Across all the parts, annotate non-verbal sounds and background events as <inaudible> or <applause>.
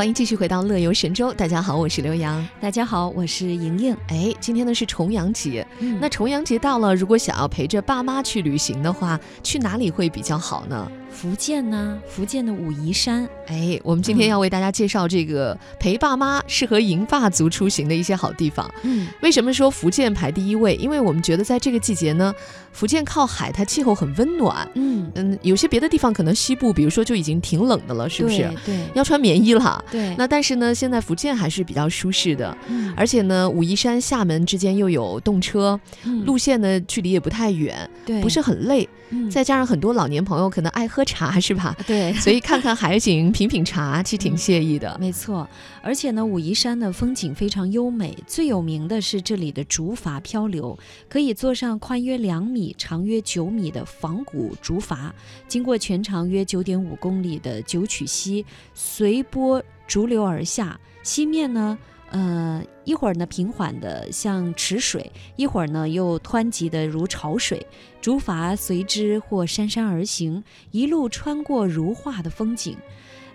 欢迎继续回到乐游神州。大家好，我是刘洋。大家好，我是莹莹。哎，今天呢是重阳节，嗯那重阳节到了，如果想要陪着爸妈去旅行的话，去哪里会比较好呢？福建呢，福建的武夷山，哎，我们今天嗯要为大家介绍这个陪爸妈适合银发族出行的一些好地方。嗯，为什么说福建排第一位？因为我们觉得在这个季节呢，福建靠海，它气候很温暖。嗯，嗯，有些别的地方可能西部，比如说就已经挺冷的了，是不是？对对要穿棉衣了。对，那但是呢，现在福建还是比较舒适的，嗯而且呢，武夷山、厦门之间又有动车，嗯路线呢距离也不太远，对不是很累。嗯再加上很多老年朋友可能爱喝茶，是吧？对，<laughs> 所以看看海景、品品茶，其实挺嗯惬意的。没错，而且呢，武夷山的风景非常优美，最有名的是这里的竹筏漂流，可以坐上宽约两米、长约九米的仿古竹筏，经过全长约九点五公里的九曲溪，随波逐流而下，西面呢。呃，一会儿呢平缓的像池水，一会儿呢又湍急的如潮水，竹筏随之或姗姗而行，一路穿过如画的风景。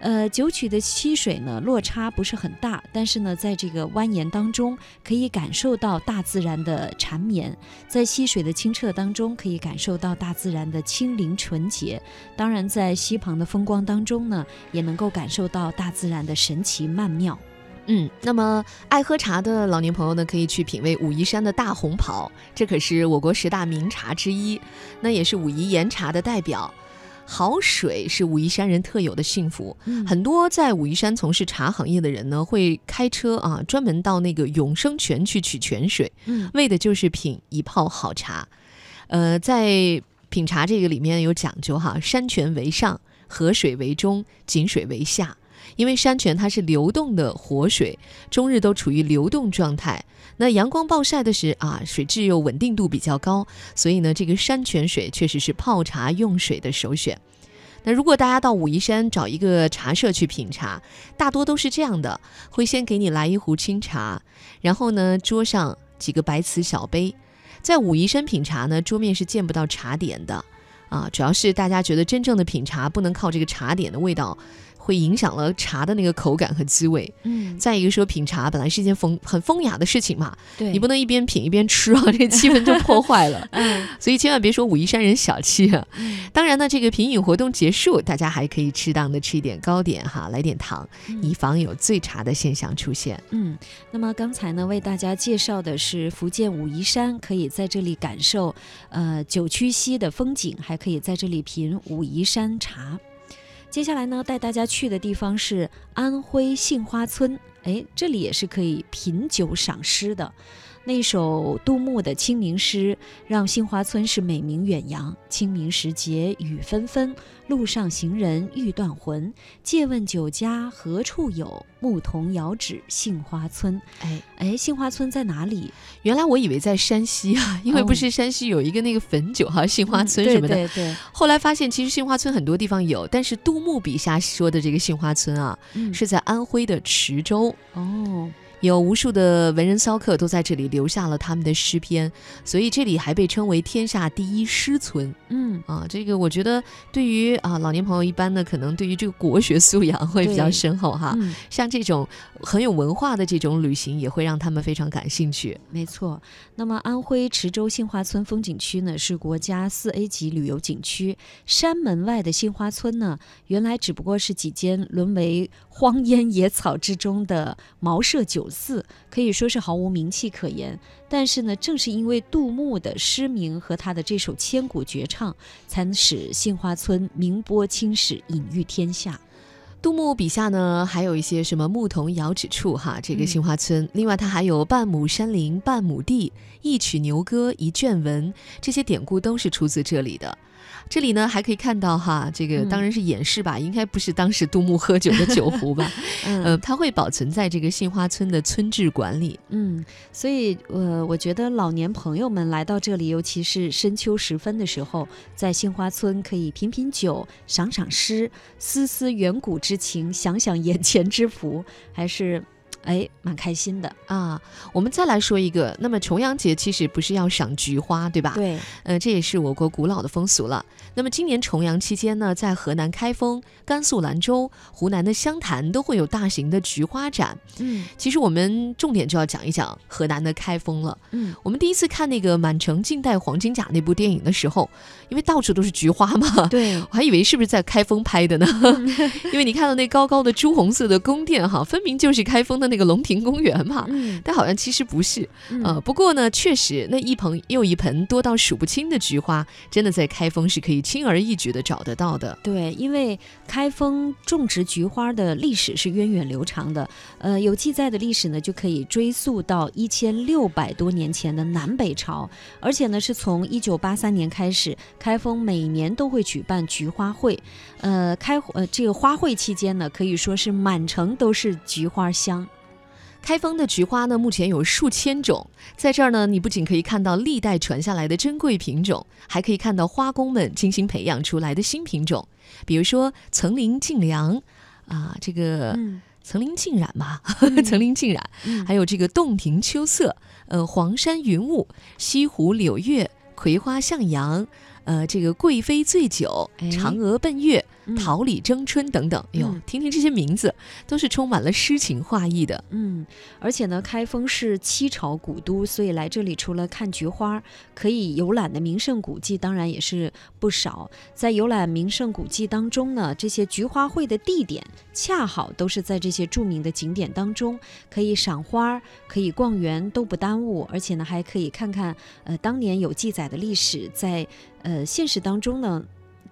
呃，九曲的溪水呢，落差不是很大，但是呢，在这个蜿蜒当中，可以感受到大自然的缠绵，在溪水的清澈当中，可以感受到大自然的清灵纯洁。当然，在溪旁的风光当中呢，也能够感受到大自然的神奇曼妙。嗯，那么爱喝茶的老年朋友呢，可以去品味武夷山的大红袍，这可是我国十大名茶之一，那也是武夷岩茶的代表。好水是武夷山人特有的幸福，嗯很多在武夷山从事茶行业的人呢，会开车啊，专门到那个永生泉去取泉水，嗯为的就是品一泡好茶。呃，在品茶这个里面有讲究哈，山泉为上，河水为中，井水为下。因为山泉它是流动的活水，终日都处于流动状态。那阳光暴晒的时啊，水质又稳定度比较高，所以呢，这个山泉水确实是泡茶用水的首选。那如果大家到武夷山找一个茶社去品茶，大多都是这样的，会先给你来一壶清茶，然后呢，桌上几个白瓷小杯。在武夷山品茶呢，桌面是见不到茶点的，啊，主要是大家觉得真正的品茶不能靠这个茶点的味道，会影响了茶的那个口感和滋味。嗯，再一个说，品茶本来是一件风很风雅的事情嘛，对，你不能一边品一边吃啊，<laughs> 这个气氛就破坏了。<laughs> 嗯所以千万别说武夷山人小气啊。嗯当然呢，这个品饮活动结束，大家还可以适当的吃一点糕点哈，来点糖，以防有醉茶的现象出现。嗯，那么刚才呢，为大家介绍的是福建武夷山，可以在这里感受呃九曲溪的风景，还可以在这里品武夷山茶。接下来呢，带大家去的地方是安徽杏花村，哎，这里也是可以品酒赏诗的。那首杜牧的清明诗，让杏花村是美名远扬。清明时节雨纷纷，路上行人欲断魂。借问酒家何处有？牧童遥指杏花村。哎，哎，杏花村在哪里？原来我以为在山西啊，<laughs> 因为不哦是山西有一个那个汾酒哈、杏花嗯村什么的。对对对，后来发现，其实杏花村很多地方有，但是杜牧笔下说的这个杏花村啊，嗯是在安徽的池州。哦，有无数的文人骚客都在这里留下了他们的诗篇，所以这里还被称为天下第一诗村嗯，啊。这个我觉得对于啊老年朋友一般呢，可能对于这个国学素养会比较深厚哈。嗯，像这种很有文化的这种旅行，也会让他们非常感兴趣。没错。那么安徽池州杏花村风景区呢，是国家四 A 级旅游景区。山门外的杏花村呢，原来只不过是几间沦为荒烟野草之中的茅舍酒肆，可以说是毫无名气可言。但是呢，正是因为杜牧的诗名和他的这首千古绝唱，才使杏花村名播青史，隐喻天下。杜牧笔下呢，还有一些什么牧童遥指处哈，这个嗯杏花村。另外，他还有半亩山林半亩地，一曲牛歌一卷文，这些典故都是出自这里的。这里呢还可以看到哈，这个嗯当然是演示吧，应该不是当时杜牧喝酒的酒壶吧？<laughs> 嗯呃，它会保存在这个杏花村的村志馆里。嗯，所以呃，我觉得老年朋友们来到这里，尤其是深秋时分的时候，在杏花村可以品品酒、赏赏诗、思思远古之情、想想眼前之福，还是哎，蛮开心的啊。我们再来说一个，那么重阳节其实不是要赏菊花，对吧？对，呃，这也是我国古老的风俗了。那么今年重阳期间呢，在河南开封、甘肃兰州、湖南的湘潭都会有大型的菊花展。嗯，其实我们重点就要讲一讲河南的开封了。嗯，我们第一次看那个《满城尽带黄金甲》那部电影的时候，因为到处都是菊花嘛，对 <laughs> 我还以为是不是在开封拍的呢？<laughs> 因为你看到那高高的朱红色的宫殿哈，分明就是开封的那个龙亭公园嘛。嗯，但好像其实不是。呃，不过呢，确实那一盆又一盆多到数不清的菊花，真的在开封是可以。轻而易举的找得到的，对，因为开封种植菊花的历史是源远流长的，呃，有记载的历史呢，就可以追溯到一千六百多年前的南北朝，而且呢，是从一九八三年开始，开封每年都会举办菊花会，呃，开呃这个花卉期间呢，可以说是满城都是菊花香。开封的菊花呢，目前有数千种。在这儿呢，你不仅可以看到历代传下来的珍贵品种，还可以看到花工们精心培养出来的新品种。比如说层林尽凉，啊，这个层林尽染嘛，<laughs> 层林尽染，还有这个洞庭秋色，呃，黄山云雾，西湖柳月，葵花向阳。呃，这个贵妃醉酒、嫦娥奔月、桃李争春等等，哟，听听这些名字，都是充满了诗情画意的。嗯，而且呢，开封是七朝古都，所以来这里除了看菊花，可以游览的名胜古迹当然也是不少。在游览名胜古迹当中呢，这些菊花会的地点恰好都是在这些著名的景点当中，可以赏花，可以逛园，都不耽误。而且呢，还可以看看呃当年有记载的历史在。呃，现实当中呢，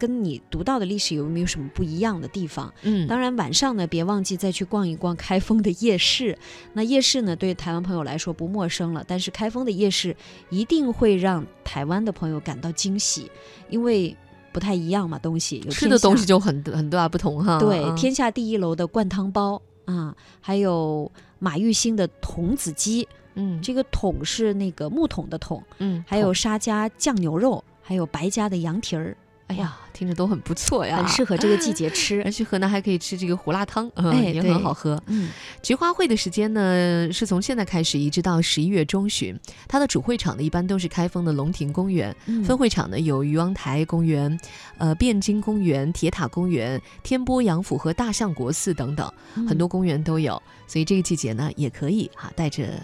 跟你读到的历史有没有什么不一样的地方？嗯，当然晚上呢，别忘记再去逛一逛开封的夜市。那夜市呢，对台湾朋友来说不陌生了，但是开封的夜市一定会让台湾的朋友感到惊喜，因为不太一样嘛，东西有吃的东西就很很大不同哈。对，天下第一楼的灌汤包啊，还有马玉兴的童子鸡，嗯，这个桶是那个木桶的桶，嗯，还有沙家酱牛肉。还有白家的羊蹄儿，哎呀，听着都很不错呀，很适合这个季节吃。<laughs> 而且河南还可以吃这个胡辣汤，哎，也很好喝。嗯，菊花会的时间呢，是从现在开始一直到十一月中旬。它的主会场呢，一般都是开封的龙亭公园，分会场呢有渔王台公园、呃汴京公园、铁塔公园、天波杨府和大相国寺等等，很多公园都有。所以这个季节呢，也可以哈带着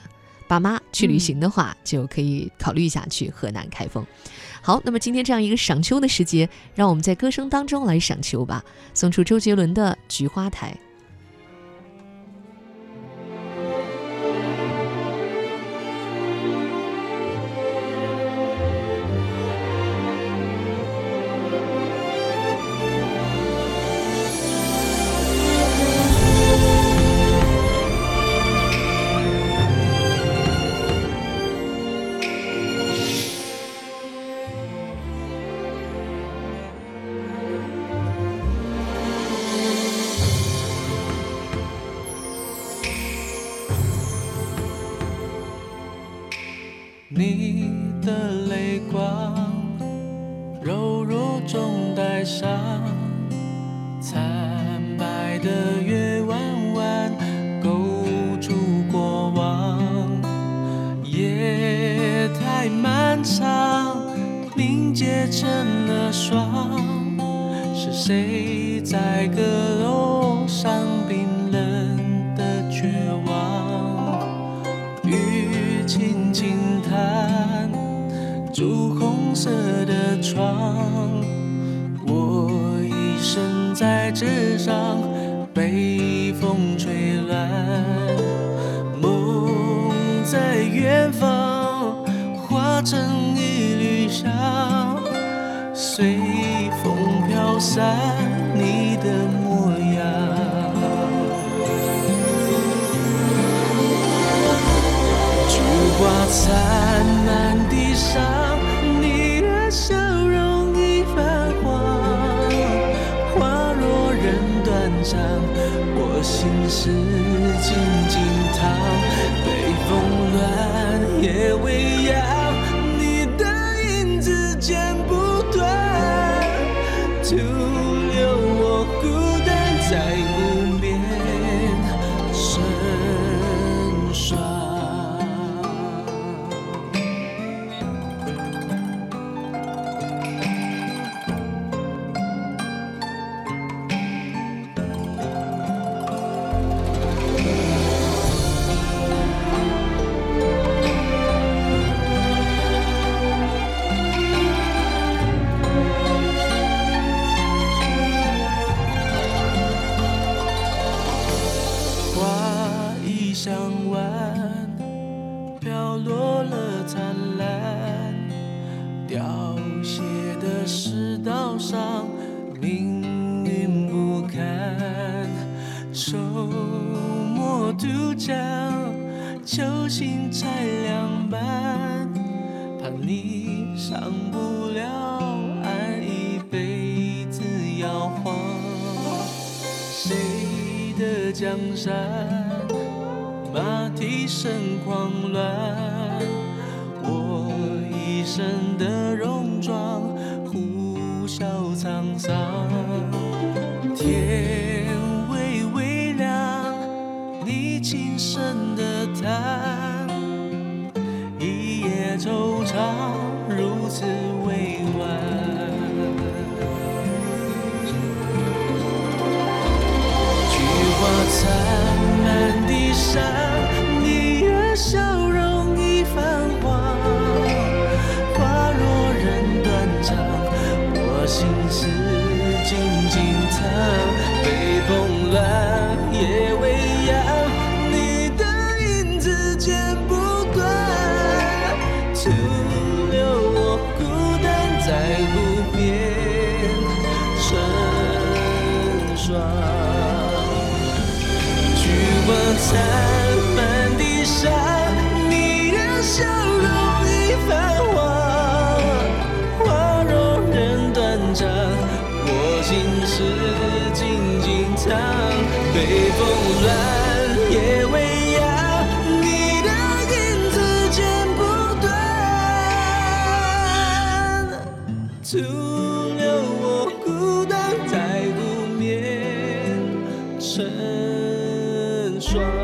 爸妈去旅行的话，就可以考虑一下去河南开封。好，那么今天这样一个赏秋的时节，让我们在歌声当中来赏秋吧，送出周杰伦的《菊花台》。你的泪光，柔弱中带伤，惨白的月弯弯勾住过往，夜太漫长，凝结成了霜，是谁在阁楼上色的窗，我一生在纸上被风吹乱，梦在远方化成一缕香，随风飘散你的模样。菊花残满地上。笑容已泛黄，花落人断肠，我心事静静躺，北风乱，夜未央，你的影子剪不断，徒留我孤单在花已香完，飘落了灿烂，凋谢的世道上，命运不堪。周末渡江，球星才两半，怕你上不了江山，马蹄声狂乱，我一身的戎装，呼啸沧桑。天微微亮，你轻声的叹，一夜惆怅，如此山成双